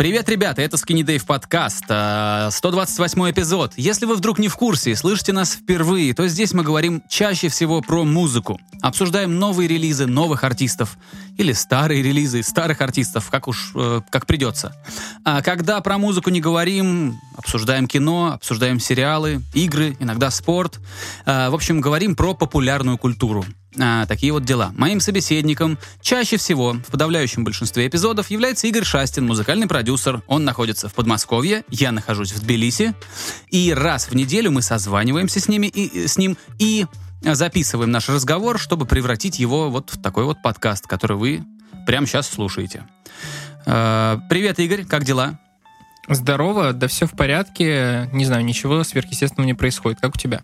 Привет, ребята, это Skinny Dave подкаст, 128 эпизод. Если вы вдруг не в курсе и слышите нас впервые, то здесь мы говорим чаще всего про музыку. Обсуждаем новые релизы новых артистов. Или старые релизы старых артистов, как уж, э, как придется. А когда про музыку не говорим, обсуждаем кино, обсуждаем сериалы, игры, иногда спорт. А, в общем, говорим про популярную культуру. А, такие вот дела. Моим собеседником чаще всего в подавляющем большинстве эпизодов является Игорь Шастин, музыкальный продюсер. Он находится в Подмосковье, я нахожусь в Тбилиси. И раз в неделю мы созваниваемся с, ними и, с ним и записываем наш разговор, чтобы превратить его вот в такой вот подкаст, который вы прямо сейчас слушаете. А, привет, Игорь, как дела? Здорово, да все в порядке. Не знаю, ничего сверхъестественного не происходит. Как у тебя?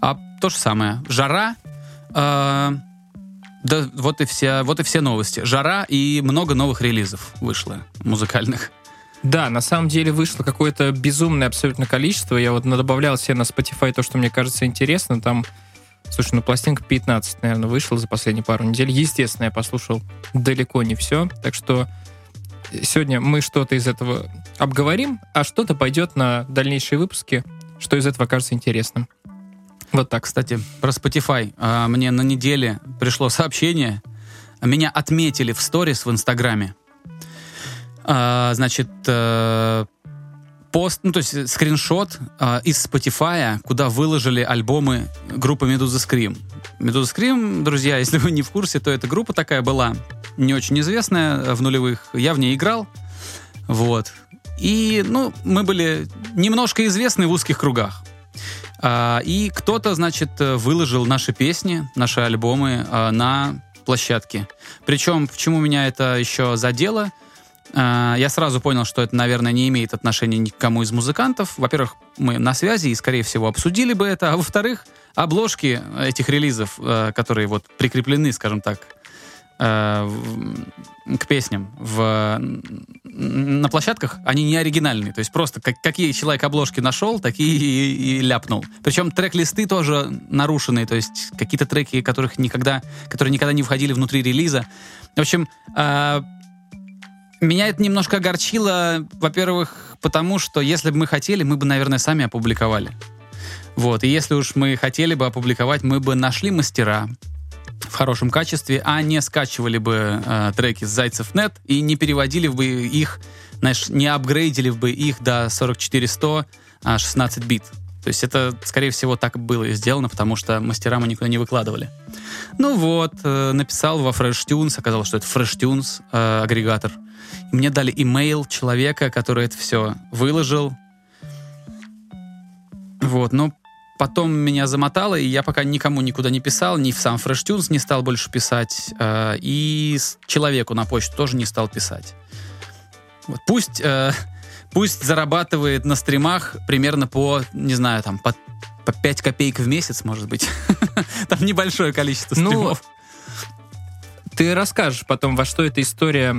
А то же самое. Жара, а, да, вот и, все, вот и все новости. Жара и много новых релизов вышло музыкальных. Да, на самом деле вышло какое-то безумное абсолютно количество. Я вот добавлял себе на Spotify то, что мне кажется интересно. Там, слушай, ну пластинка 15, наверное, вышла за последние пару недель. Естественно, я послушал далеко не все. Так что сегодня мы что-то из этого обговорим, а что-то пойдет на дальнейшие выпуски, что из этого кажется интересным. Вот так, кстати, про Spotify. А, мне на неделе пришло сообщение. Меня отметили в сторис в Инстаграме. А, значит, э, пост, ну то есть скриншот э, из Spotify, куда выложили альбомы группы Medusa Scream. Medusa Scream, друзья, если вы не в курсе, то эта группа такая была, не очень известная в нулевых. Я в ней играл, вот. И, ну, мы были немножко известны в узких кругах. А, и кто-то, значит, выложил наши песни, наши альбомы а, на площадке. Причем, почему меня это еще задело? А, я сразу понял, что это, наверное, не имеет отношения ни к кому из музыкантов. Во-первых, мы на связи и, скорее всего, обсудили бы это. А во-вторых, обложки этих релизов, которые вот прикреплены, скажем так, к песням в, на площадках, они не оригинальные. То есть просто как, какие человек обложки нашел, такие и, и ляпнул. Причем трек-листы тоже нарушенные, то есть какие-то треки, которых никогда, которые никогда не входили внутри релиза. В общем, э, меня это немножко огорчило, во-первых, потому что если бы мы хотели, мы бы, наверное, сами опубликовали. Вот, и если уж мы хотели бы опубликовать, мы бы нашли мастера, в хорошем качестве, а не скачивали бы э, треки с Зайцев.нет и не переводили бы их, знаешь, не апгрейдили бы их до 4400, а 16 бит. То есть это, скорее всего, так было и сделано, потому что мастера мы никуда не выкладывали. Ну вот, э, написал во FreshTunes, оказалось, что это FreshTunes э, агрегатор. И мне дали имейл человека, который это все выложил. Вот, но Потом меня замотало, и я пока никому никуда не писал, ни в сам FreshTunes не стал больше писать, э, и человеку на почту тоже не стал писать. Вот. Пусть, э, пусть зарабатывает на стримах примерно по, не знаю, там, по, по 5 копеек в месяц, может быть. Там небольшое количество ну, стримов. Ну, ты расскажешь потом, во что эта история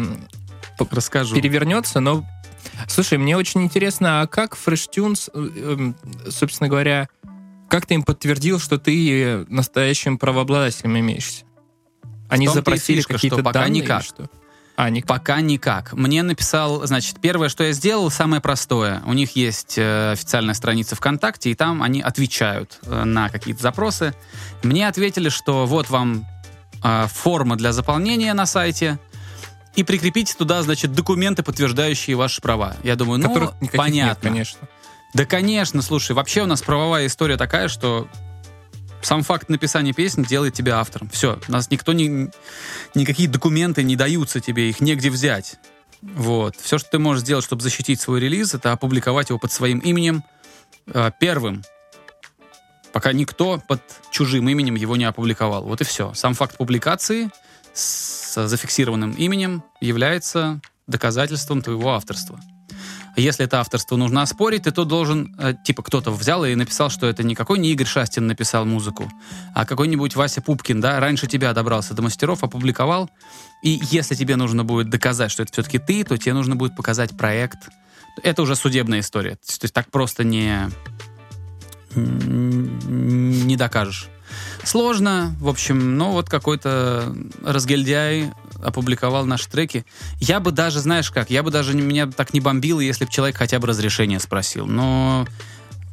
Расскажу. перевернется, но Слушай, мне очень интересно, а как FreshTunes, э, э, собственно говоря, как ты им подтвердил, что ты настоящим правообладателем имеешься? Они запросили какие-то пока данные? Никак. Что? А, никак. Пока никак. Мне написал, значит, первое, что я сделал, самое простое. У них есть э, официальная страница ВКонтакте, и там они отвечают э, на какие-то запросы. Мне ответили, что вот вам э, форма для заполнения на сайте, и прикрепите туда, значит, документы, подтверждающие ваши права. Я думаю, ну, Которых понятно. Нет, конечно. Да, конечно, слушай, вообще у нас правовая история такая, что сам факт написания песни делает тебя автором. Все, у нас никто не... Никакие документы не даются тебе, их негде взять. Вот. Все, что ты можешь сделать, чтобы защитить свой релиз, это опубликовать его под своим именем э, первым. Пока никто под чужим именем его не опубликовал. Вот и все. Сам факт публикации с зафиксированным именем является доказательством твоего авторства. Если это авторство нужно оспорить, ты то должен, э, типа, кто-то взял и написал, что это никакой не Игорь Шастин написал музыку, а какой-нибудь Вася Пупкин, да, раньше тебя добрался до мастеров, опубликовал, и если тебе нужно будет доказать, что это все-таки ты, то тебе нужно будет показать проект. Это уже судебная история. То есть так просто не, не докажешь. Сложно, в общем, но вот какой-то разгильдяй опубликовал наши треки. Я бы даже, знаешь как, я бы даже меня так не бомбило, если бы человек хотя бы разрешение спросил. Но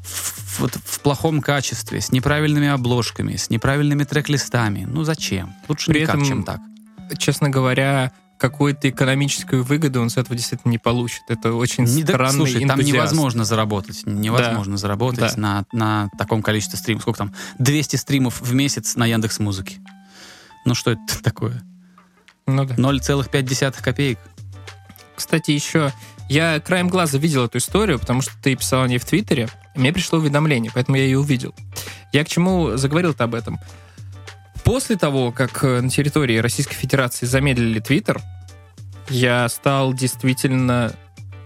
в, вот в плохом качестве, с неправильными обложками, с неправильными трек-листами. Ну зачем? Лучше При никак, этом чем так. Честно говоря, какую-то экономическую выгоду он с этого действительно не получит. Это очень Не- да, странный слушай, там энтузиаст. невозможно заработать. Невозможно заработать Да. на, на таком количестве стримов. Сколько там? 200 стримов в месяц на Яндекс Музыке. Ну что это такое? Ну да. 0,5 копеек. Кстати, еще я краем глаза видел эту историю, потому что ты писал о ней в Твиттере, мне пришло уведомление, поэтому я ее увидел. Я к чему заговорил-то об этом? После того, как э, на территории Российской Федерации замедлили Твиттер, я стал действительно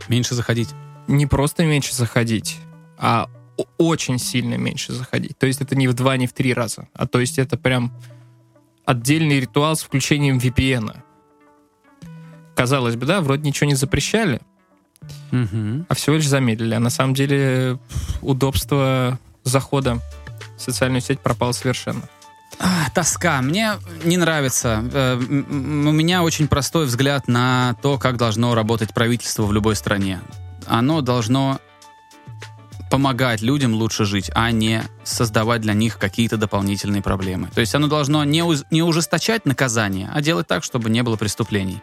Меньше заходить. не просто меньше заходить, а очень сильно меньше заходить. То есть это не в два, не в три раза, а то есть это прям отдельный ритуал с включением VPN. Казалось бы, да, вроде ничего не запрещали, Мгм. а всего лишь замедлили. А на самом деле удобство захода в социальную сеть пропало совершенно. А, тоска. Мне не нравится. Э, У меня очень простой взгляд на то, как должно работать правительство в любой стране. Оно должно помогать людям лучше жить, а не создавать для них какие-то дополнительные проблемы. То есть оно должно не, уз- не ужесточать наказание, а делать так, чтобы не было преступлений.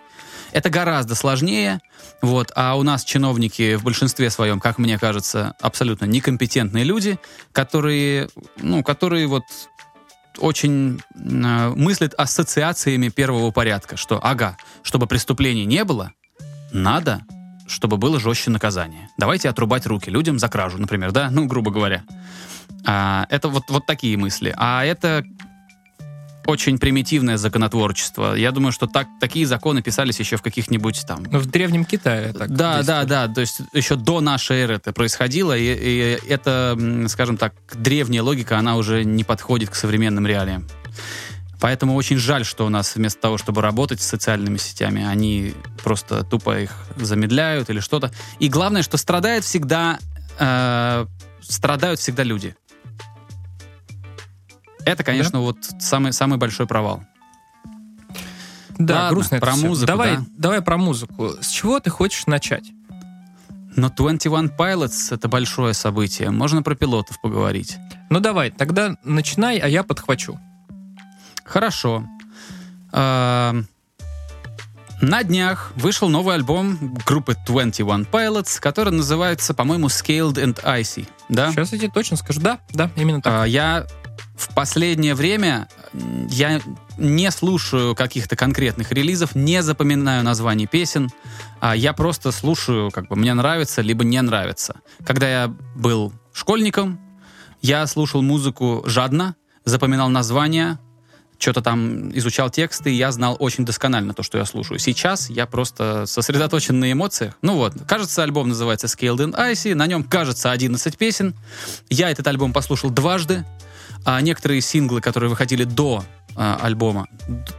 Это гораздо сложнее, вот, а у нас чиновники в большинстве своем, как мне кажется, абсолютно некомпетентные люди, которые, ну, которые вот очень э, мыслит ассоциациями первого порядка, что, ага, чтобы преступлений не было, надо, чтобы было жестче наказание. Давайте отрубать руки людям за кражу, например, да, ну, грубо говоря. А, это вот, вот такие мысли. А это очень примитивное законотворчество. Я думаю, что так, такие законы писались еще в каких-нибудь там Но в Древнем Китае так да, да, да. То есть еще до нашей эры это происходило, и, и это, скажем так, древняя логика, она уже не подходит к современным реалиям. Поэтому очень жаль, что у нас вместо того, чтобы работать с социальными сетями, они просто тупо их замедляют или что-то. И главное, что страдает всегда, э, страдают всегда люди. Это, конечно, вот самый, самый большой провал. Да, Ладно, грустно про музыку, Давай, да. давай про музыку. С чего ты хочешь начать? Но 21 Pilots — это большое событие. Можно про пилотов поговорить. Ну давай, тогда начинай, а я подхвачу. Хорошо. Эм, На днях вышел новый альбом группы 21 Pilots, который называется, по-моему, Scaled and Icy. Да? Сейчас я тебе точно скажу. Да, да, именно так. А, Я в последнее время я не слушаю каких-то конкретных релизов, не запоминаю названий песен. а Я просто слушаю, как бы мне нравится, либо не нравится. Когда я был школьником, я слушал музыку жадно, запоминал названия, что-то там изучал тексты, и я знал очень досконально то, что я слушаю. Сейчас я просто сосредоточен на эмоциях. Ну вот, кажется, альбом называется Scaled and Icy, на нем, кажется, 11 песен. Я этот альбом послушал дважды, а некоторые синглы, которые выходили до а, альбома,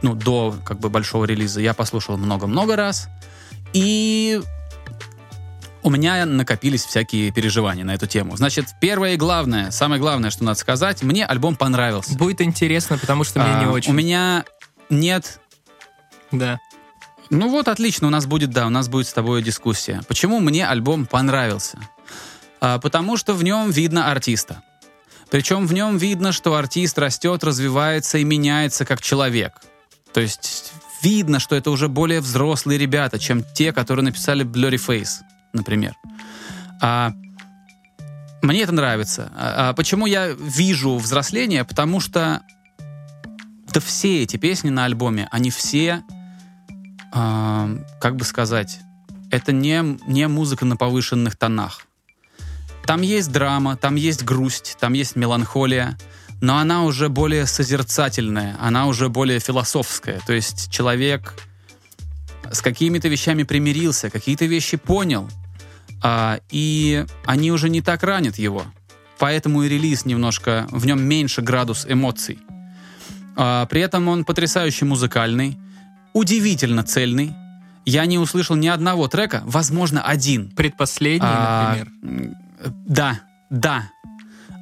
ну, до как бы большого релиза, я послушал много-много раз. И у меня накопились всякие переживания на эту тему. Значит, первое и главное, самое главное, что надо сказать, мне альбом понравился. Будет интересно, потому что мне А, не очень. У меня нет... Да. Ну вот, отлично, у нас будет, да, у нас будет с тобой дискуссия. Почему мне альбом понравился? А, потому что в нем видно артиста. Причем в нем видно, что артист растет, развивается и меняется как человек. То есть видно, что это уже более взрослые ребята, чем те, которые написали Blurry Face, например. А, мне это нравится. А, а почему я вижу взросление? Потому что да все эти песни на альбоме, они все, а, как бы сказать, это не, не музыка на повышенных тонах. Там есть драма, там есть грусть, там есть меланхолия, но она уже более созерцательная, она уже более философская. То есть человек с какими-то вещами примирился, какие-то вещи понял, а, и они уже не так ранят его. Поэтому и релиз немножко, в нем меньше градус эмоций. А, при этом он потрясающе музыкальный, удивительно цельный. Я не услышал ни одного трека, возможно, один. Предпоследний, А, например. Да, да.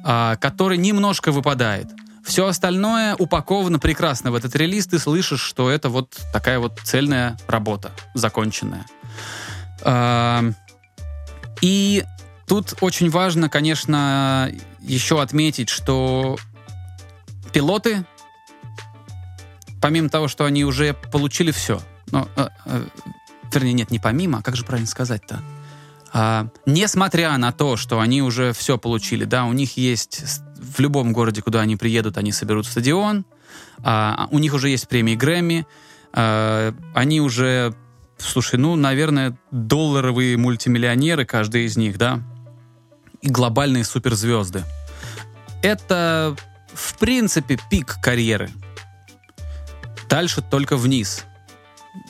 А, который немножко выпадает. Все остальное упаковано прекрасно в этот релиз. Ты слышишь, что это вот такая вот цельная работа, законченная. А, и тут очень важно, конечно, еще отметить, что пилоты, помимо того, что они уже получили все, но, э, э, вернее, нет, не помимо, а как же правильно сказать-то? А, несмотря на то, что они уже все получили, да, у них есть в любом городе, куда они приедут, они соберут стадион, а, у них уже есть премии Грэмми, а, они уже, слушай, ну, наверное, долларовые мультимиллионеры, каждый из них, да, и глобальные суперзвезды. Это, в принципе, пик карьеры. Дальше только вниз,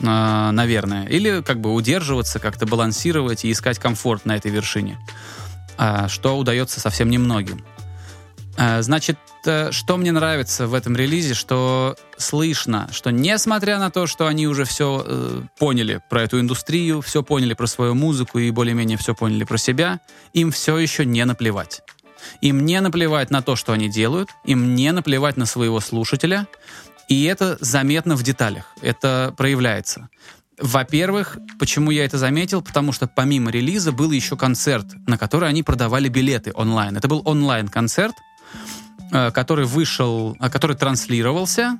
а, наверное. Или как бы удерживаться, как-то балансировать и искать комфорт на этой вершине, а, что удается совсем немногим. А, значит, что мне нравится в этом релизе, что слышно, что несмотря на то, что они уже все э, поняли про эту индустрию, все поняли про свою музыку и более-менее все поняли про себя, им все еще не наплевать. Им не наплевать на то, что они делают, им не наплевать на своего слушателя, и это заметно в деталях, это проявляется. Во-первых, почему я это заметил? Потому что помимо релиза был еще концерт, на который они продавали билеты онлайн. Это был онлайн-концерт, который вышел, э, который транслировался,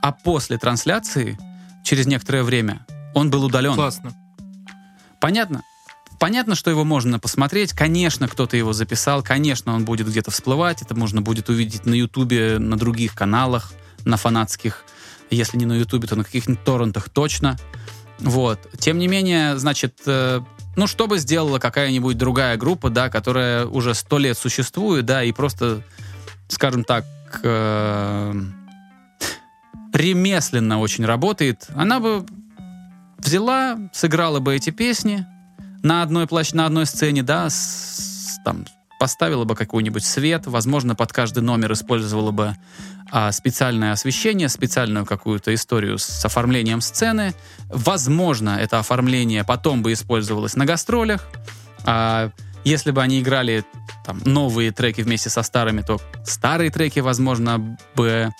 а после трансляции, через некоторое время, он был удален. Классно. Понятно? Понятно, что его можно посмотреть. Конечно, кто-то его записал. Конечно, он будет где-то всплывать. Это можно будет увидеть на Ютубе, на других каналах, на фанатских. Если не на Ютубе, то на каких-нибудь торрентах точно. Вот. Тем не менее, значит, э, ну, что бы сделала какая-нибудь другая группа, да, которая уже сто лет существует, да, и просто скажем так, э, ремесленно очень работает, она бы взяла, сыграла бы эти песни на одной площадь, на одной сцене, да, с, там поставила бы какой-нибудь свет, возможно, под каждый номер использовала бы а, специальное освещение, специальную какую-то историю с оформлением сцены. Возможно, это оформление потом бы использовалось на гастролях. А, если бы они играли там, новые треки вместе со старыми, то старые треки, возможно, бы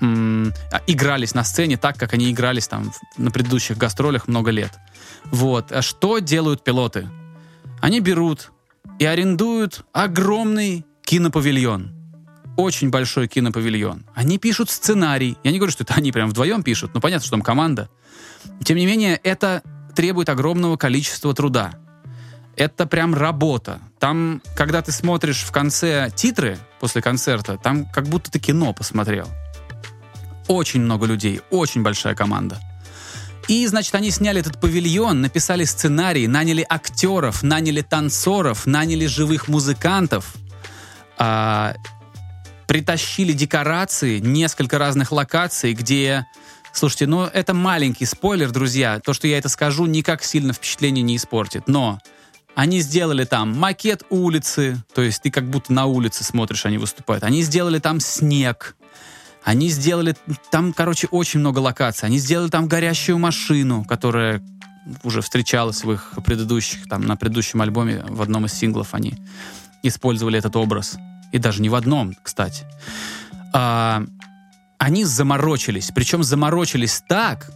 м- игрались на сцене так, как они игрались там на предыдущих гастролях много лет. Вот. А что делают пилоты? Они берут и арендуют огромный кинопавильон. Очень большой кинопавильон. Они пишут сценарий. Я не говорю, что это они прям вдвоем пишут, но понятно, что там команда. Тем не менее, это требует огромного количества труда это прям работа. Там, когда ты смотришь в конце титры после концерта, там как будто ты кино посмотрел. Очень много людей, очень большая команда. И, значит, они сняли этот павильон, написали сценарий, наняли актеров, наняли танцоров, наняли живых музыкантов, а, притащили декорации, несколько разных локаций, где... Слушайте, ну это маленький спойлер, друзья. То, что я это скажу, никак сильно впечатление не испортит. Но они сделали там макет улицы, то есть ты как будто на улице смотришь, они выступают. Они сделали там снег. Они сделали там, короче, очень много локаций. Они сделали там горящую машину, которая уже встречалась в их предыдущих, там, на предыдущем альбоме, в одном из синглов они использовали этот образ. И даже не в одном, кстати. А, они заморочились. Причем заморочились так,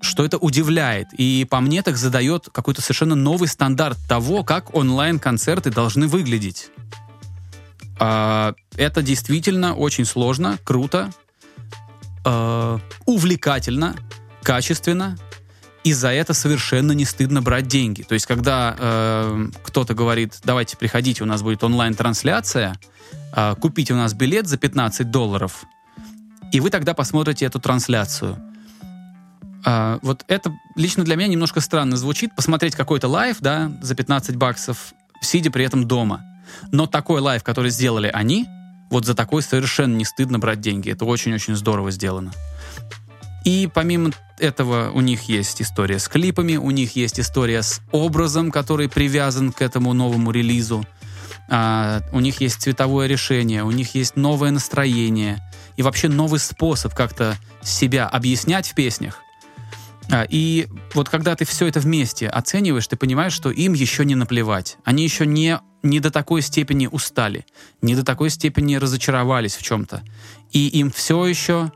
что это удивляет. И по мне так задает какой-то совершенно новый стандарт того, как онлайн-концерты должны выглядеть. А, это действительно очень сложно, круто, а, увлекательно, качественно. И за это совершенно не стыдно брать деньги. То есть, когда э, кто-то говорит, давайте приходите, у нас будет онлайн-трансляция, э, купите у нас билет за 15 долларов, и вы тогда посмотрите эту трансляцию – а, вот это лично для меня немножко странно звучит, посмотреть какой-то live, да, за 15 баксов, сидя при этом дома. Но такой live, который сделали они, вот за такой совершенно не стыдно брать деньги. Это очень-очень здорово сделано. И помимо этого у них есть история с клипами, у них есть история с образом, который привязан к этому новому релизу. А, у них есть цветовое решение, у них есть новое настроение и вообще новый способ как-то себя объяснять в песнях И вот когда ты все это вместе оцениваешь, ты понимаешь, что им еще не наплевать. Они еще не, не до такой степени устали, не до такой степени разочаровались в чем-то. И им все еще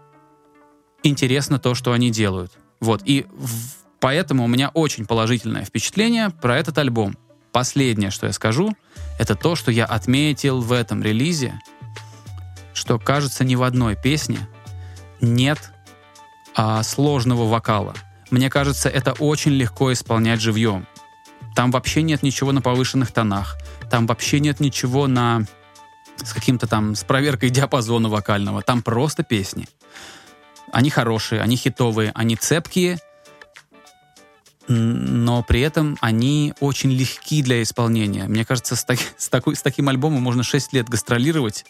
интересно то, что они делают. Вот. И в- поэтому у меня очень положительное впечатление про этот альбом. Последнее, что я скажу, это то, что я отметил в этом релизе, что, кажется, ни в одной песне нет а, сложного вокала. Мне кажется, это очень легко исполнять живьем. Там вообще нет ничего на повышенных тонах. Там вообще нет ничего на с каким-то там с проверкой диапазона вокального. Там просто песни. Они хорошие, они хитовые, они цепкие, но при этом они очень легки для исполнения. Мне кажется, с, таки- с такой, с таким альбомом можно 6 лет гастролировать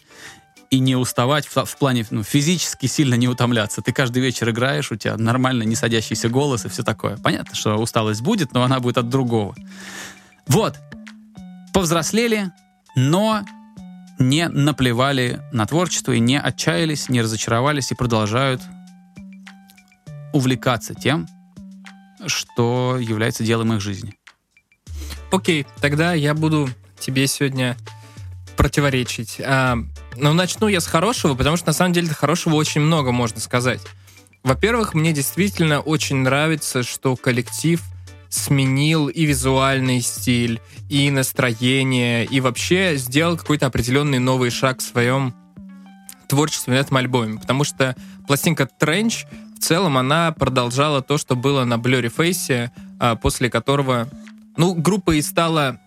и не уставать в, в плане ну, физически сильно не утомляться. Ты каждый вечер играешь, у тебя нормально не садящийся голос и все такое. Понятно, что усталость будет, но она будет от другого. Вот. Повзрослели, но не наплевали на творчество и не отчаялись, не разочаровались и продолжают увлекаться тем, что является делом их жизни. Окей, тогда я буду тебе сегодня противоречить. А, но начну я с хорошего, потому что на самом деле хорошего очень много можно сказать. Во-первых, мне действительно очень нравится, что коллектив сменил и визуальный стиль, и настроение, и вообще сделал какой-то определенный новый шаг в своем творчестве на этом альбоме. Потому что пластинка Trench в целом она продолжала то, что было на Blurry Face, а, после которого ну, группа и стала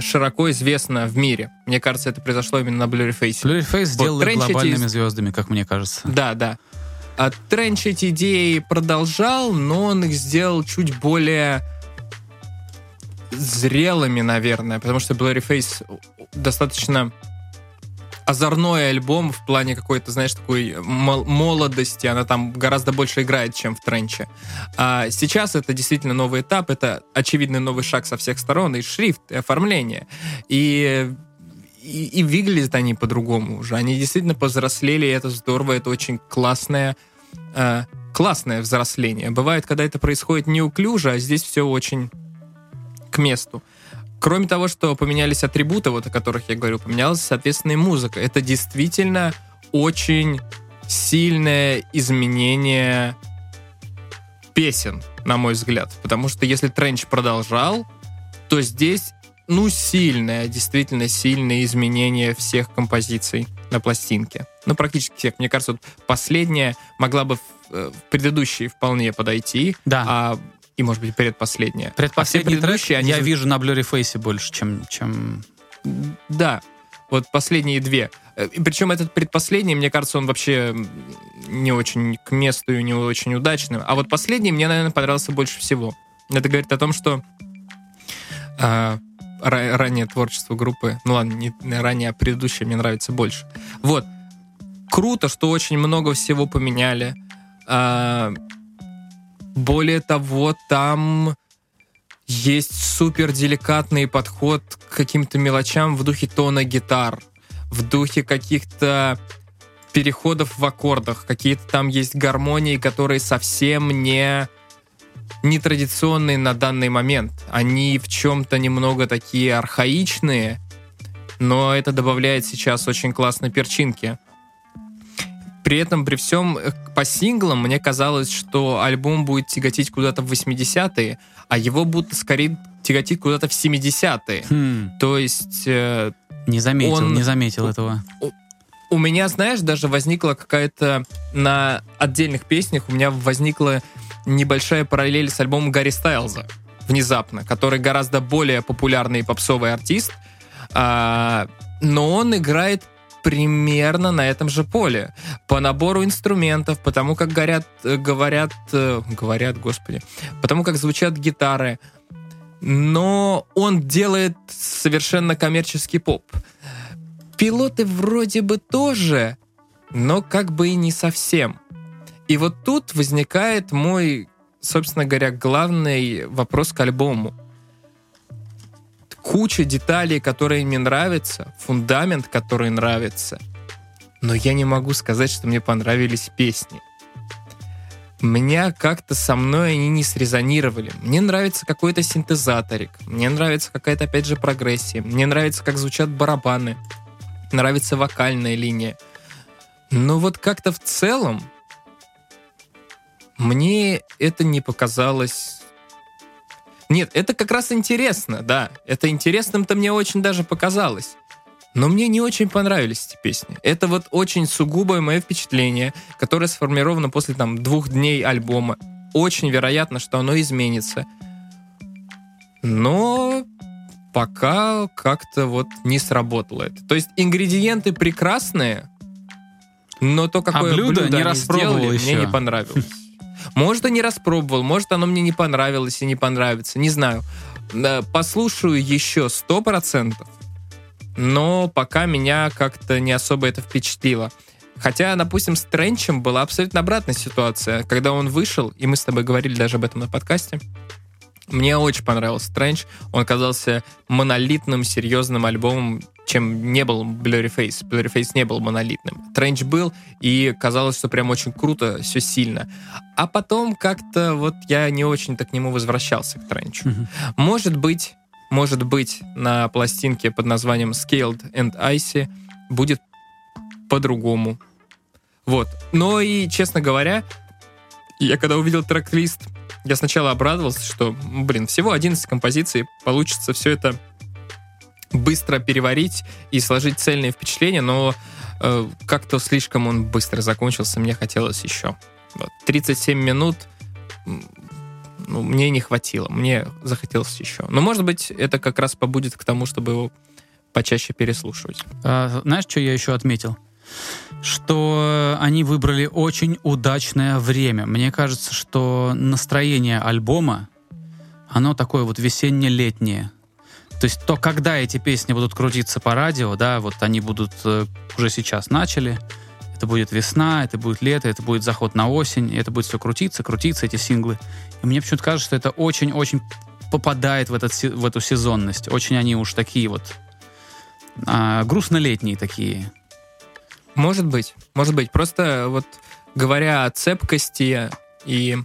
широко известна в мире. Мне кажется, это произошло именно на Blurry Face. Blurry Face сделал их Trench эти- глобальными звездами, как мне кажется. Да, да. А Тренч эти идеи продолжал, но он их сделал чуть более зрелыми, наверное, потому что Blurry Face достаточно озорной альбом в плане какой-то, знаешь, такой мол- молодости. Она там гораздо больше играет, чем в Тренче. А сейчас это действительно новый этап, это очевидный новый шаг со всех сторон, и шрифт, и оформление. И и, и выглядят они по-другому уже. Они действительно повзрослели, и это здорово, это очень классное, э, классное взросление. Бывает, когда это происходит неуклюже, а здесь все очень к месту. Кроме того, что поменялись атрибуты, вот о которых я говорю, поменялась, соответственно, и музыка. Это действительно очень сильное изменение песен, на мой взгляд. Потому что если Тренч продолжал, то здесь, ну, сильное, действительно сильное изменение всех композиций на пластинке. Ну, практически всех. Мне кажется, вот последняя могла бы в, э, в предыдущие вполне подойти, Да. а и, может быть, предпоследняя. Предпоследний а трек они я вижу на Blurry Face больше, чем, чем... Да, вот последние две. Э, Причем этот предпоследний, мне кажется, он вообще не очень к месту и не очень удачным. А вот последний мне, наверное, понравился больше всего. Это говорит о том, что ра- раннее творчество группы, ну ладно, не не ранее, а предыдущее мне нравится больше. Вот. Круто, что очень много всего поменяли. А, более того, там есть супер деликатный подход к каким-то мелочам в духе тона гитар, в духе каких-то переходов в аккордах, какие-то там есть гармонии, которые совсем не нетрадиционные на данный момент. Они в чем-то немного такие архаичные, но это добавляет сейчас очень классной перчинки. При этом, при всем, э, по синглам мне казалось, что альбом будет тяготить куда-то в 80-е, а его будто скорее тяготить куда-то в 70-е. Хм, То есть э, не заметил, Он- не заметил этого. у меня, знаешь, даже возникла какая-то на отдельных песнях у меня возникла небольшая параллель с альбомом Гарри Стайлза внезапно, который гораздо более популярный попсовый артист, а, но он играет примерно на этом же поле. По набору инструментов, потому как горят, э, говорят, э, говорят, господи, потому как звучат гитары. Но он делает совершенно коммерческий поп. Пилоты вроде бы тоже, но как бы и не совсем. И вот тут возникает мой, собственно говоря, главный вопрос к альбому. Куча деталей, которые мне нравятся, фундамент, который нравится, но я не могу сказать, что мне понравились песни. меня как-то со мной они не срезонировали. Мне нравится какой-то синтезаторик, мне нравится какая-то, опять же, прогрессия, мне нравится, как звучат барабаны, нравится вокальная линия. Но вот как-то в целом мне это не показалось... Нет, это как раз интересно, да. Это интересным-то мне очень даже показалось. Но мне не очень понравились эти песни. Это вот очень сугубое мое впечатление, которое сформировано после там двух дней альбома. Очень вероятно, что оно изменится. Но пока как-то вот не сработало это. То есть ингредиенты прекрасные, но то, какое а блюдо, блюдо не они сделали, еще. мне не понравилось. Может, и не распробовал, может, оно мне не понравилось и не понравится, не знаю. Послушаю еще сто процентов, но пока меня как-то не особо это впечатлило. Хотя, допустим, с Тренчем была абсолютно обратная ситуация. Когда он вышел, и мы с тобой говорили даже об этом на подкасте, мне очень понравился Тренч. Он казался монолитным, серьезным альбомом, чем не был Blurry Face. Blurry Face не был монолитным. Тренч был, и казалось, что прям очень круто, все сильно. А потом как-то вот я не очень-то к нему возвращался, к Тренчу. Мгм. Может быть, может быть, на пластинке под названием Scaled and Icy будет по-другому. Вот. Но и, честно говоря, я когда увидел трек-лист, я сначала обрадовался, что, блин, всего 11 композиций, получится все это быстро переварить и сложить цельные впечатления, но э, как-то слишком он быстро закончился, мне хотелось еще. Вот. 37 минут ну, мне не хватило, мне захотелось еще. Но, может быть, это как раз побудет к тому, чтобы его почаще переслушивать. А, знаешь, что я еще отметил? Что они выбрали очень удачное время. Мне кажется, что настроение альбома, оно такое вот весенне-летнее. То есть то, когда эти песни будут крутиться по радио, да, вот они будут э, уже сейчас начали, это будет весна, это будет лето, это будет заход на осень, это будет все крутиться, крутиться, эти синглы. И мне почему-то кажется, что это очень-очень попадает в, этот, в эту сезонность. Очень они уж такие вот а, грустно-летние такие. Может быть, может быть. Просто вот говоря о цепкости и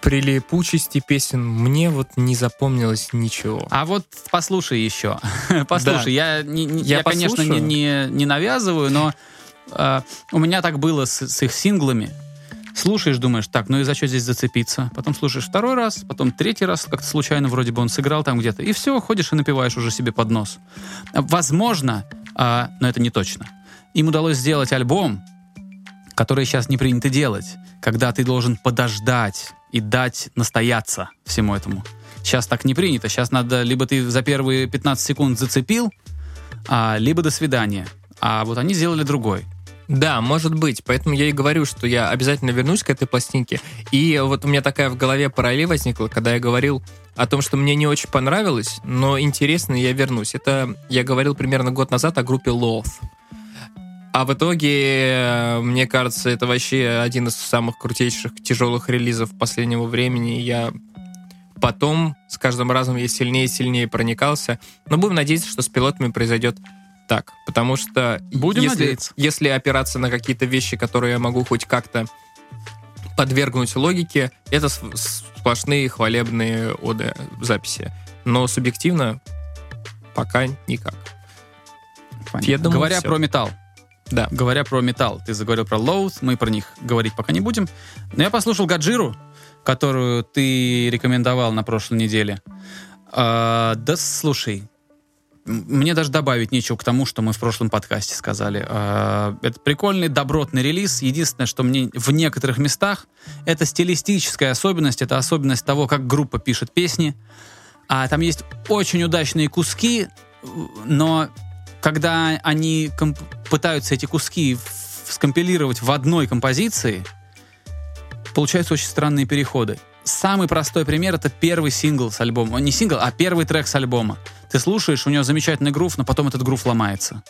прилипучести песен, мне вот не запомнилось ничего. А вот послушай еще. послушай, я, не- не- Я я, конечно, не, не, не навязываю, но э, у меня так было с, с их синглами. Слушаешь, думаешь, так, ну и за что здесь зацепиться? Потом слушаешь второй раз, потом третий раз, как-то случайно вроде бы он сыграл там где-то. И все, ходишь и напиваешь уже себе под нос. Возможно, а, но это не точно. Им удалось сделать альбом, который сейчас не принято делать, когда ты должен подождать и дать настояться всему этому. Сейчас так не принято. Сейчас надо, либо ты за первые 15 секунд зацепил, а, либо до свидания. А вот они сделали другой. Да, может быть. Поэтому я и говорю, что я обязательно вернусь к этой пластинке. И вот у меня такая в голове параллель возникла, когда я говорил о том, что мне не очень понравилось, но интересно, я вернусь. Это я говорил примерно год назад о группе Loth. А в итоге, э, мне кажется, это вообще один из самых крутейших тяжелых релизов последнего времени. Я потом с каждым разом я сильнее и сильнее проникался. Но будем надеяться, что с пилотами произойдет так. Потому что Будем если, надеяться. если опираться на какие-то вещи, которые я могу хоть как-то подвергнуть логике, это сплошные хвалебные оды записи. Но субъективно пока никак. Понятно. Я думаю, Говоря всё. про металл. Да. Говоря про металл, ты заговорил про Loath, мы про них говорить пока не будем. Но я послушал Гаджиру, которую ты рекомендовал на прошлой неделе. А, да слушай, мне даже добавить нечего к тому, что мы в прошлом подкасте сказали. А, это прикольный, добротный релиз. Единственное, что мне в некоторых местах это стилистическая особенность, это особенность того, как группа пишет песни. А там есть очень удачные куски, но когда они комп- пытаются эти куски скомпилировать в одной композиции, получаются очень странные переходы. Самый простой пример — это первый сингл с альбома. Не сингл, а первый трек с альбома. Ты слушаешь, у него замечательный грув, но потом этот грув ломается.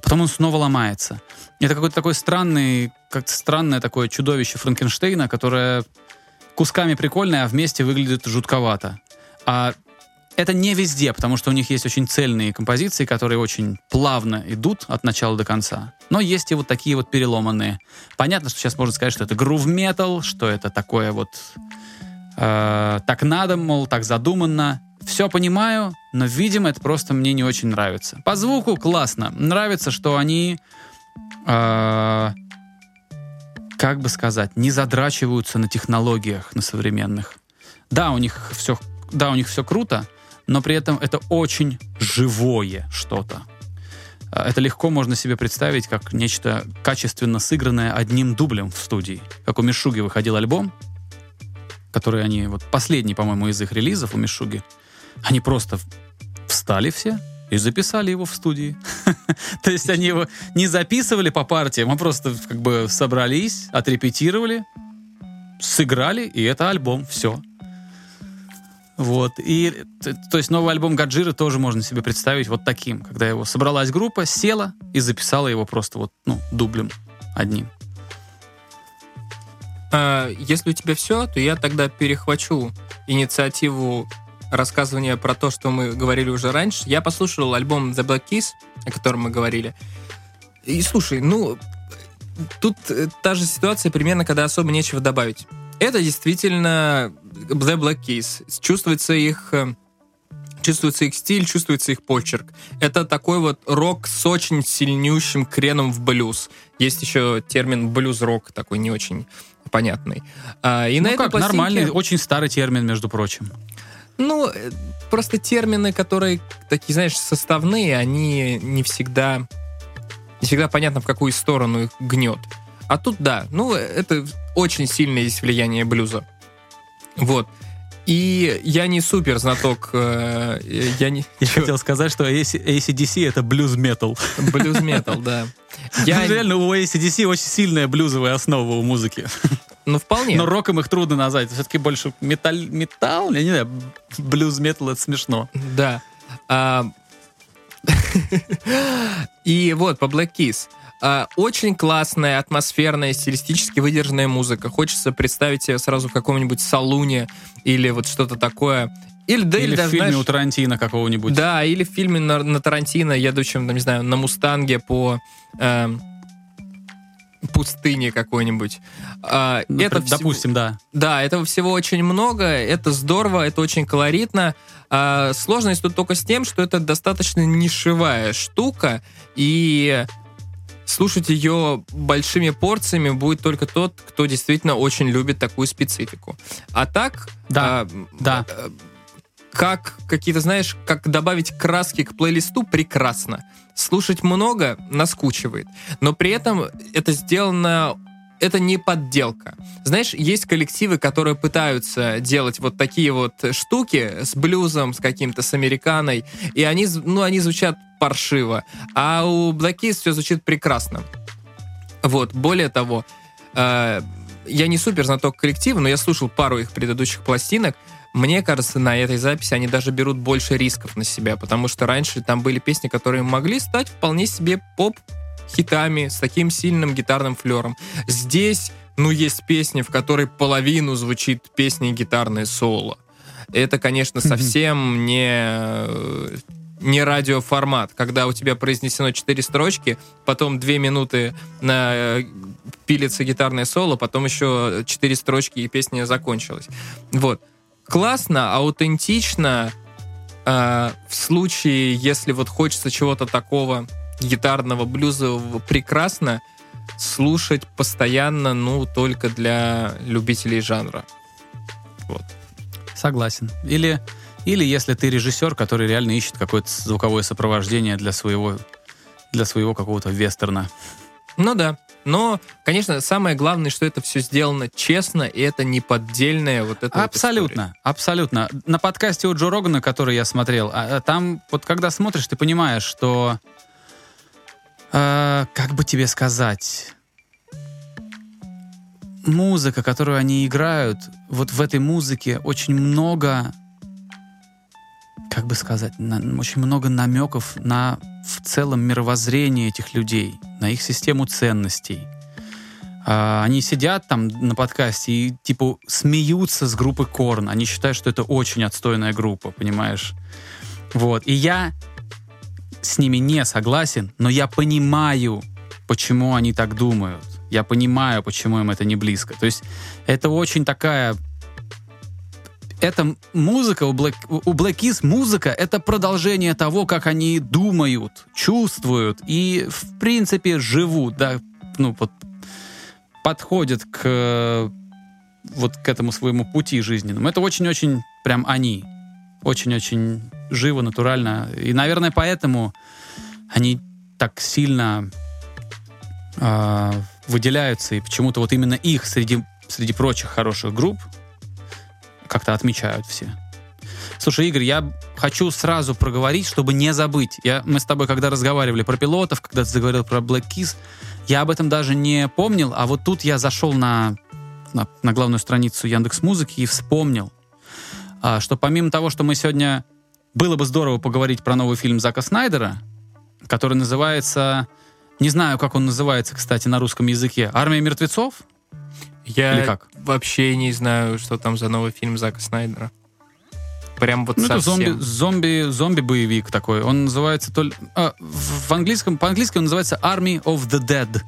Потом он снова ломается. Это какой-то такой странный, как странное такое чудовище Франкенштейна, которое кусками прикольное, а вместе выглядит жутковато. А Это не везде, потому что у них есть очень цельные композиции, которые очень плавно идут от начала до конца. Но есть и вот такие вот переломанные. Понятно, что сейчас можно сказать, что это грув метал, что это такое вот э, так надо, мол, так задуманно. Все понимаю, но, видимо, это просто мне не очень нравится. По звуку классно. Нравится, что они, э, как бы сказать, не задрачиваются на технологиях, на современных. Да, у них все, да, у них все круто, но при этом это очень живое что-то. Э, Это легко можно себе представить как нечто качественно сыгранное одним дублем в студии. Как у Мишуги выходил альбом, который они, вот последний, по-моему, из их релизов у Мишуги, они просто встали все и записали его в студии. То есть они его не записывали по партиям, а просто как бы собрались, отрепетировали, сыграли, и это альбом, все. Вот. И, то есть новый альбом Гаджиры тоже можно себе представить вот таким, когда его собралась группа, села и записала его просто вот, ну, дублем одним. А, Если у тебя все, то я тогда перехвачу инициативу рассказывания про то, что мы говорили уже раньше. Я послушал альбом The Black Keys, о котором мы говорили. И слушай, ну, тут э, та же ситуация примерно, когда особо нечего добавить. Это действительно The Black Keys. Чувствуется их э, чувствуется их стиль, чувствуется их почерк. Это такой вот рок с очень сильнющим креном в блюз. Есть еще термин блюз-рок, такой не очень понятный. А, и на ну этой как, пластинке- нормальный, очень старый термин, между прочим. Ну, э, просто термины, которые такие, знаешь, составные, они не всегда не всегда понятно, в какую сторону их гнет. А тут да, ну, это очень сильное есть влияние блюза. Вот. И я не супер знаток, э, я не... Я хотел сказать, что AC- ACDC — это блюз-метал. Блюз-метал, да. Я, Реально, у ACDC очень сильная блюзовая основа у музыки. ну, вполне. Но роком их трудно назвать. Все-таки больше металл, металл, я не знаю, блюз-метал — это смешно. Да. А, И вот, по Black Keys. А, Очень классная, атмосферная, стилистически выдержанная музыка. Хочется представить себе сразу в каком-нибудь салуне или вот что-то такое. Или, да, или, Или в даже, фильме знаешь, у Тарантино какого-нибудь. Да, или в фильме на, на Тарантино, едущем, там, не знаю, на Мустанге по эм, пустыне какой-нибудь. А, Ну, это Допустим, да. да, этого всего очень много, это здорово, это очень колоритно. А, сложность тут только с тем, что это достаточно нишевая штука, и слушать ее большими порциями будет только тот, кто действительно очень любит такую специфику. А так, Да, а, да. э, как какие-то, знаешь, как добавить краски к плейлисту, прекрасно. Слушать много наскучивает. Но при этом это сделано это не подделка. Знаешь, есть коллективы, которые пытаются делать вот такие вот штуки с блюзом, с каким-то, с американой, и они, ну, они звучат паршиво. А у Black Keys все звучит прекрасно. Вот, более того, э, я не супер знаток коллектива, но я слушал пару их предыдущих пластинок. Мне кажется, на этой записи они даже берут больше рисков на себя, потому что раньше там были песни, которые могли стать вполне себе поп-хитами с таким сильным гитарным флером. Здесь, ну, есть песни, в которой половину звучит песня и гитарное соло. Это, конечно, совсем не не радиоформат, когда у тебя произнесено четыре строчки, потом две минуты на э, пилится гитарное соло, потом еще четыре строчки и песня закончилась. Вот. Классно, аутентично. э, в случае, если вот хочется чего-то такого гитарного, блюзового, прекрасно слушать постоянно, ну, только для любителей жанра. Вот. Согласен. Или, или если ты режиссер, который реально ищет какое-то звуковое сопровождение для своего, для своего какого-то вестерна. Ну да. Но, конечно, самое главное, что это все сделано честно, и это не поддельное вот это вот Абсолютно, абсолютно. На подкасте у Джо Рогана, который я смотрел, а, а там вот когда смотришь, ты понимаешь, что э, как бы тебе сказать, музыка, которую они играют, вот в этой музыке очень много, как бы сказать, на- очень много намеков на в целом мировоззрение этих людей, на их систему ценностей. А, они сидят там на подкасте и типа смеются с группы Корн. Они считают, что это очень отстойная группа, понимаешь? Вот. И я с ними не согласен, но я понимаю, почему они так думают. Я понимаю, почему им это не близко. То есть это очень такая... Это музыка у Black, у Black Keys музыка — это продолжение того, как они думают, чувствуют и, в принципе, живут, да, ну, вот подходят к вот к этому своему пути жизненному. Это очень-очень прям они. Очень-очень живо, натурально. И, наверное, поэтому они так сильно э, выделяются, и почему-то вот именно их среди, среди прочих хороших групп как-то отмечают все. Слушай, Игорь, я хочу сразу проговорить, чтобы не забыть. Я, мы с тобой, когда разговаривали про пилотов, когда ты заговорил про Black Keys, я об этом даже не помнил, а вот тут я зашел на, на, на главную страницу Яндекс Музыки и вспомнил, а, что помимо того, что мы сегодня было бы здорово поговорить про новый фильм Зака Снайдера, который называется, не знаю, как он называется, кстати, на русском языке, «Армия мертвецов». Я Или как? вообще не знаю, что там за новый фильм Зака Снайдера. Прям вот Ну, это совсем. зомби, зомби, зомби-боевик такой. Он называется то ли... а, в английском, по-английски он называется Army of the Dead.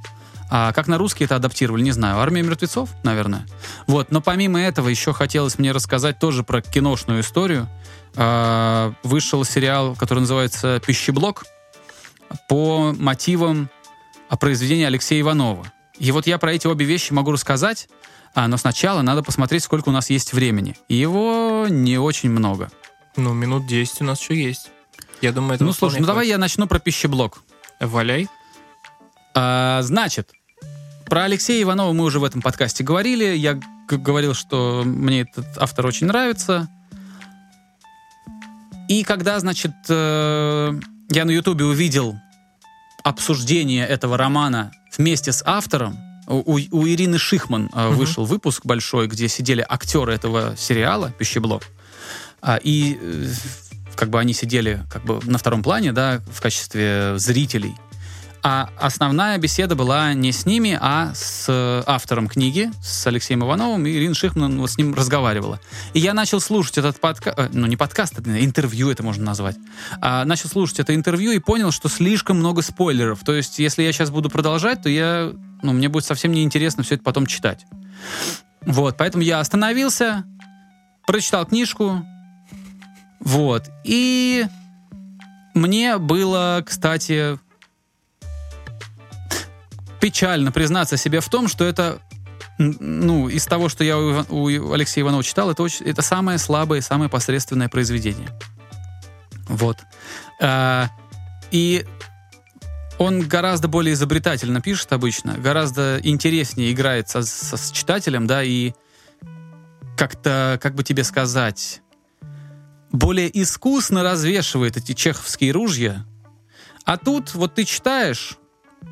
А как на русский это адаптировали, не знаю. Армия мертвецов, наверное. Вот. Но помимо этого еще хотелось мне рассказать тоже про киношную историю. А, вышел сериал, который называется «Пищеблок» по мотивам а, произведения Алексея Иванова. И вот я про эти обе вещи могу рассказать, а, но сначала надо посмотреть, сколько у нас есть времени. И его не очень много. Ну, минут 10 у нас еще есть. Я думаю, это ну, слушай, ну давай я начну про пищеблок. Валяй. А, значит, про Алексея Иванова мы уже в этом подкасте говорили. Я говорил, что мне этот автор очень нравится. И когда, значит, э, я на Ютубе увидел обсуждение этого романа вместе с автором, у, у- Ирины Шихман э, Мгм. вышел выпуск большой, где сидели актеры этого сериала «Пищеблок». А, и э, как бы они сидели как бы на втором плане, да, в качестве зрителей. А основная беседа была не с ними, а с э, автором книги, с Алексеем Ивановым, и Ирина Шихман вот с ним разговаривала. И я начал слушать этот подкаст, ну не подкаст, это интервью это можно назвать. А, начал слушать это интервью и понял, что слишком много спойлеров. То есть, если я сейчас буду продолжать, то я, ну, мне будет совсем неинтересно все это потом читать. Вот, поэтому я остановился, прочитал книжку, вот, и мне было, кстати, печально признаться себе в том, что это, ну, из того, что я у, у Алексея Иванова читал, это, очень, это самое слабое, и самое посредственное произведение. Вот. А, и он гораздо более изобретательно пишет обычно, гораздо интереснее играет со, со- с читателем, да, и как-то, как бы тебе сказать, более искусно развешивает эти чеховские ружья. А тут вот ты читаешь,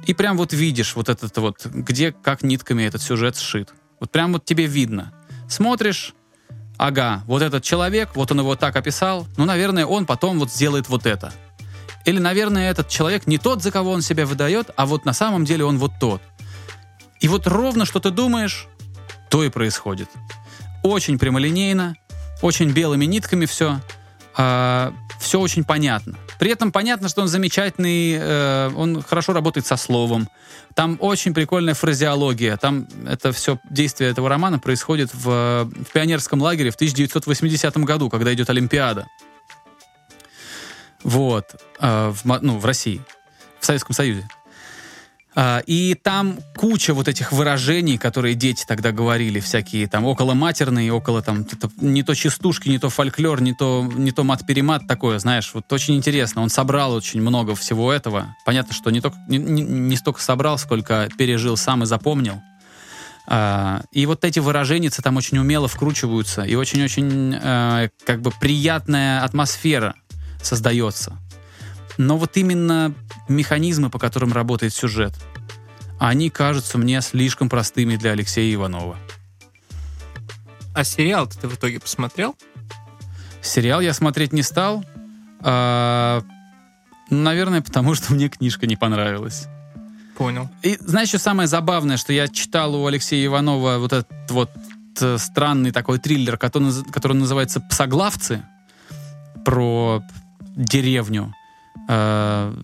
и прям вот видишь вот этот вот, где как нитками этот сюжет сшит. Вот прям вот тебе видно. Смотришь, ага, вот этот человек, вот он его так описал, ну, наверное, он потом вот сделает вот это. Или, наверное, этот человек не тот, за кого он себя выдает, а вот на самом деле он вот тот. И вот ровно, что ты думаешь, то и происходит. Очень прямолинейно, очень белыми нитками все. Все очень понятно. При этом понятно, что он замечательный, э, он хорошо работает со словом. Там очень прикольная фразеология. Там это все действие этого романа происходит в, в пионерском лагере в 1980 году, когда идет Олимпиада. Вот. э, в, ну, в России. В Советском Союзе. А, И там куча вот этих выражений, которые дети тогда говорили, всякие там около матерные, около там не то частушки, не то фольклор, не то, не то мат-перемат такое, знаешь, вот очень интересно. Он собрал очень много всего этого. Понятно, что не, только, не- не столько собрал, сколько пережил сам и запомнил. А, И вот эти выражения там очень умело вкручиваются, и очень-очень э, как бы приятная атмосфера создается. Но вот именно механизмы, по которым работает сюжет, они кажутся мне слишком простыми для Алексея Иванова. А сериал ты в итоге посмотрел? Сериал я смотреть не стал. а, наверное, потому что мне книжка не понравилась. Понял. И знаешь, что самое забавное, что я читал у Алексея Иванова вот этот вот э, странный такой триллер, который, который называется «Псоглавцы», про деревню, э,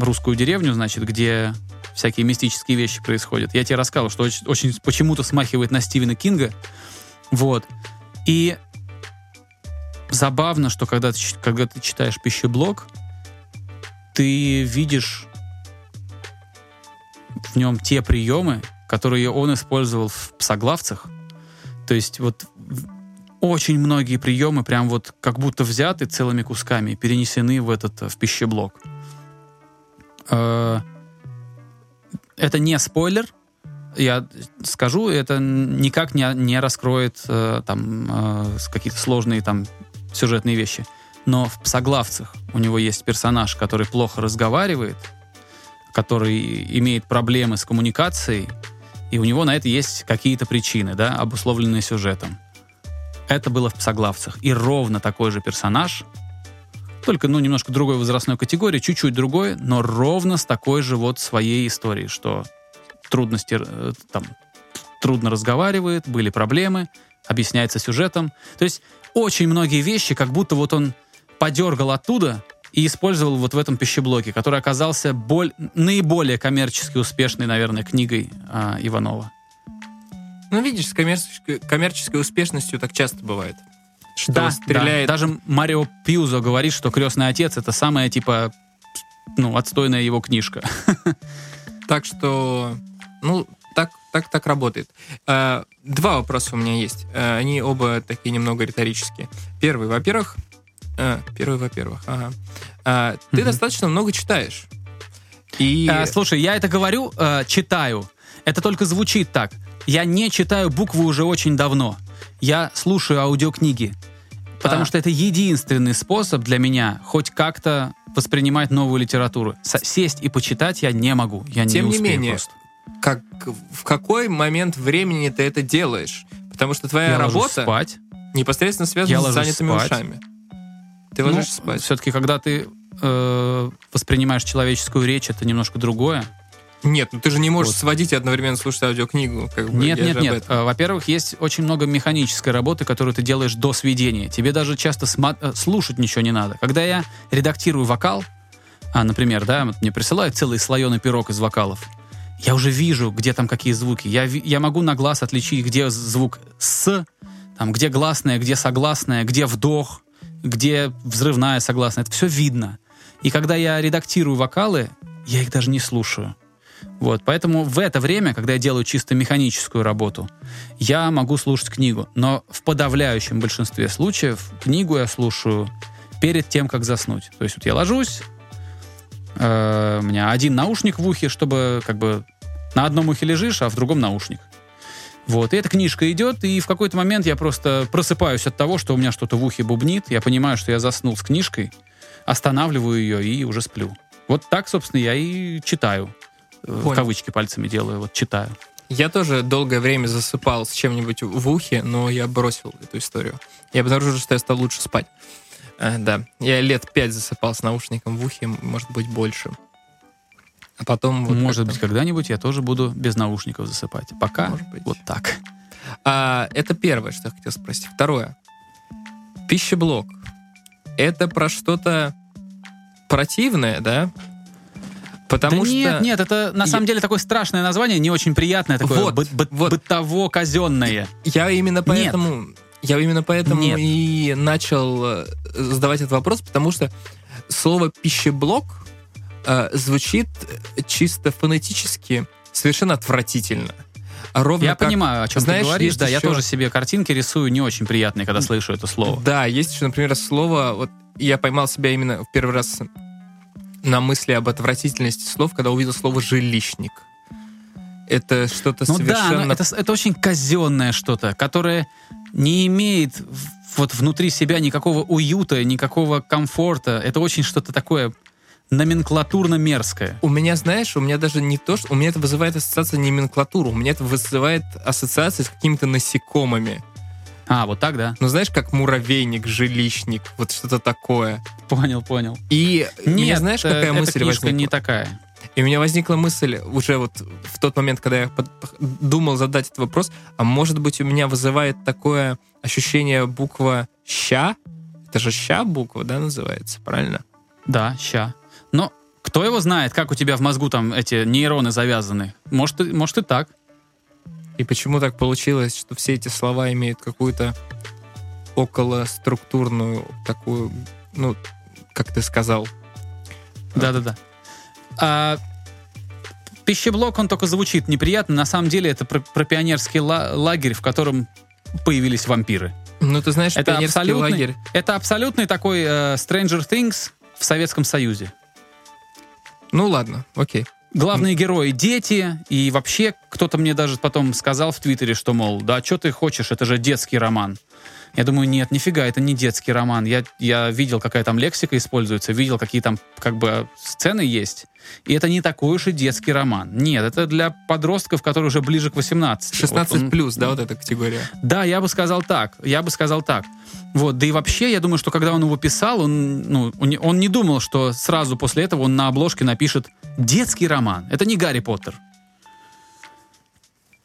русскую деревню, значит, где всякие мистические вещи происходят. Я тебе рассказывал, что очень, очень почему-то смахивает на Стивена Кинга. Вот. И забавно, что когда ты, когда ты читаешь пищеблок, ты видишь в нем те приемы, которые он использовал в псоглавцах. То есть вот очень многие приемы прям вот как будто взяты целыми кусками и перенесены в этот э, в пищеблок. Э, Это не спойлер, я скажу, это никак не, не раскроет э, там какие-то сложные там сюжетные вещи. Но в псоглавцах у него есть персонаж, который плохо разговаривает, который имеет проблемы с коммуникацией, и у него на это есть какие-то причины, да, обусловленные сюжетом. Это было в псоглавцах. И ровно такой же персонаж, только, ну, немножко другой возрастной категории, чуть-чуть другой, но ровно с такой же вот своей историей, что трудности, э, там, трудно разговаривает, были проблемы, объясняется сюжетом. То есть очень многие вещи, как будто вот он подергал оттуда и использовал вот в этом пищеблоке, который оказался боль, наиболее коммерчески успешной, наверное, книгой а, Иванова. Ну, видишь, с коммерческой, коммерческой успешностью так часто бывает. Что Да, стреляет... да. Даже Марио Пьюзо говорит, что «Крестный отец» — это самая, типа, ну, отстойная его книжка. Так что, ну, так, так, так работает. А, Два вопроса у меня есть. А, Они оба такие немного риторические. Первый, во-первых, а, первый, во-первых, ага. Ты достаточно много читаешь. И слушай, я это говорю, э, читаю. Это только звучит так. Я не читаю буквы уже очень давно. Я слушаю аудиокниги. Потому А. что это единственный способ для меня хоть как-то воспринимать новую литературу. С- сесть и почитать я не могу. Я Тем не не менее, просто. как, в какой момент времени ты это делаешь? Потому что твоя Я работа спать. непосредственно Я связана с ложусь занятыми спать. ушами. Ты ложишься спать. Все-таки, когда ты э, воспринимаешь человеческую речь, это немножко другое. Нет, ну ты же не можешь Вот. сводить и одновременно слушать аудиокнигу. Как бы, Нет, нет, нет. Э, Во-первых, есть очень много механической работы, которую ты делаешь до сведения. Тебе даже часто э, слушать ничего не надо. Когда я редактирую вокал, а, например, да, вот мне присылают целый слоеный пирог из вокалов, я уже вижу, где там какие звуки. Я, я могу на глаз отличить, где звук «с», там, где гласная, где согласная, где вдох, где взрывная согласная. Это все видно. И когда я редактирую вокалы, я их даже не слушаю. Вот, поэтому в это время, когда я делаю чисто механическую работу, я могу слушать книгу. Но в подавляющем большинстве случаев книгу я слушаю перед тем, как заснуть. То есть вот я ложусь, э, у меня один наушник в ухе, чтобы как бы на одном ухе лежишь, а в другом наушник. Вот, и эта книжка идет, и в какой-то момент я просто просыпаюсь от того, что у меня что-то в ухе бубнит, я понимаю, что я заснул с книжкой, останавливаю ее и уже сплю. Вот так, собственно, я и читаю. Э, Понял. кавычки пальцами делаю, вот читаю. Я тоже долгое время засыпал с чем-нибудь в ухе, но я бросил эту историю. Я обнаружил, что я стал лучше спать. Э, да, я лет пять засыпал с наушником в ухе, может быть, больше. А потом... вот Может быть, когда-нибудь я тоже буду без наушников засыпать. Пока Может быть. вот так. А, это первое, что я хотел спросить. Второе. Пищеблок. Это про что-то противное, да? Потому да что... нет, нет, это на Я- самом деле такое страшное название, не очень приятное, такое Вот, быт- быт- вот. бытово-казенное. Я именно поэтому, я именно поэтому Нет. и начал э, задавать этот вопрос, потому что слово пищеблок э, звучит чисто фонетически совершенно отвратительно. Ровно Я как- понимаю, о чем знаешь, ты говоришь. Да, я еще- тоже себе картинки рисую не очень приятные, когда слышу это слово. Да, есть еще, например, слово. Вот я поймал себя именно в первый раз на мысли об отвратительности слов, когда увидел слово жилищник. Это что-то Ну да, совершенно но это, это очень казенное что-то, которое не имеет вот внутри себя никакого уюта, никакого комфорта. Это очень что-то такое номенклатурно мерзкое. У меня, знаешь, у меня даже не то, что... У меня это вызывает ассоциация не номенклатуру, у меня это вызывает ассоциации с какими-то насекомыми. А, вот так, да? Ну, знаешь, как муравейник, жилищник, вот что-то такое. Понял, понял. И Нет, мне знаешь, э, какая эта мысль книжка возникла? не такая. И у меня возникла мысль уже вот в тот момент, когда я думал задать этот вопрос, а может быть у меня вызывает такое ощущение буква «ща»? Это же «ща» буква, да, называется, правильно? Да, ща. Но кто его знает, как у тебя в мозгу там эти нейроны завязаны? Может, может и так. И почему так получилось, что все эти слова имеют какую-то околоструктурную такую, ну, как ты сказал, Да-да-да. А, пищеблок, он только звучит неприятно. На самом деле это про, про пионерский ла- лагерь, в котором появились вампиры. ну, ты знаешь, Это пионерский абсолютный, лагерь, это абсолютный такой э, Stranger Things в Советском Союзе. ну, ладно, окей. Главные герои дети, и вообще кто-то мне даже потом сказал в Твиттере, что, мол, да что ты хочешь, это же детский роман. Я думаю, нет, нифига, это не детский роман. Я, я видел, какая там лексика используется, видел, какие там как бы сцены есть. И это не такой уж и детский роман. Нет, это для подростков, которые уже ближе к 18. 16 Вот он- плюс, да, вот эта категория. да, я бы сказал так. Я бы сказал так. Вот, да и вообще, я думаю, что когда он его писал, он, ну, он не- он не думал, что сразу после этого он на обложке напишет детский роман. Это не Гарри Поттер.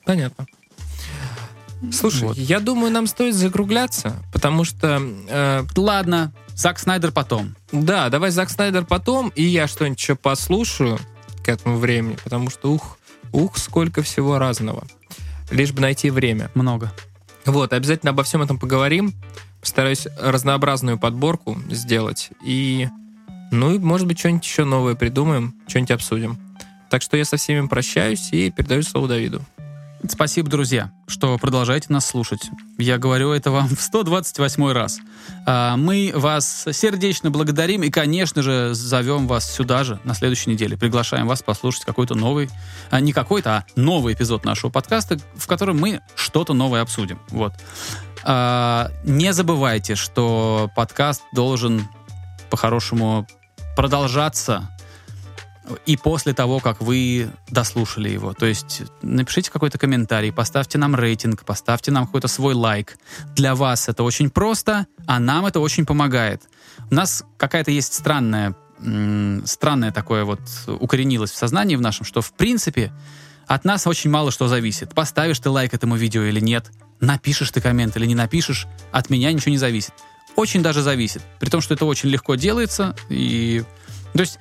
Понятно. Слушай, Вот. я думаю, нам стоит закругляться, потому что, э, Ладно, Зак Снайдер потом. да, давай Зак Снайдер потом, и я что-нибудь еще послушаю к этому времени, потому что, ух, ух, сколько всего разного. Лишь бы найти время. Много. Вот, обязательно обо всем этом поговорим. Постараюсь разнообразную подборку сделать. И, ну, и, может быть, что-нибудь еще новое придумаем, что-нибудь обсудим. Так что я со всеми прощаюсь и передаю слово Давиду. Спасибо, друзья, что продолжаете нас слушать. Я говорю это вам в 128 раз. А, Мы вас сердечно благодарим и, конечно же, зовем вас сюда же на следующей неделе. Приглашаем вас послушать какой-то новый, а не какой-то, а новый эпизод нашего подкаста, в котором мы что-то новое обсудим. Вот. А, Не забывайте, что подкаст должен по-хорошему продолжаться и после того, как вы дослушали его. То есть напишите какой-то комментарий, поставьте нам рейтинг, поставьте нам какой-то свой лайк. Для вас это очень просто, а нам это очень помогает. У нас какая-то есть странная, странное такое вот укоренилось в сознании в нашем, что в принципе от нас очень мало что зависит. Поставишь ты лайк этому видео или нет, напишешь ты коммент или не напишешь, от меня ничего не зависит. Очень даже зависит. При том, что это очень легко делается. И... То есть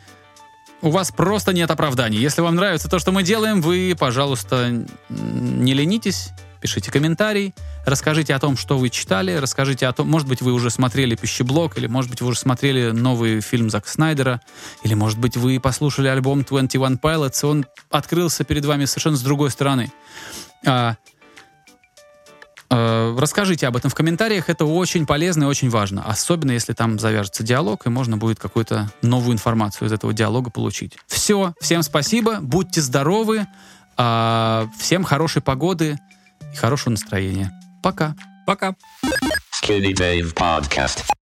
у вас просто нет оправданий. Если вам нравится то, что мы делаем, вы, пожалуйста, не ленитесь, пишите комментарий, расскажите о том, что вы читали, расскажите о том, может быть, вы уже смотрели «Пищеблок», или, может быть, вы уже смотрели новый фильм Зака Снайдера, или, может быть, вы послушали альбом 21 Pilots, и он открылся перед вами совершенно с другой стороны. Э, Расскажите об этом в комментариях, это очень полезно и очень важно, особенно если там завяжется диалог, и можно будет какую-то новую информацию из этого диалога получить. Все, всем спасибо, будьте здоровы, а, всем хорошей погоды и хорошего настроения. Пока. Пока. Skinny Dave Podcast.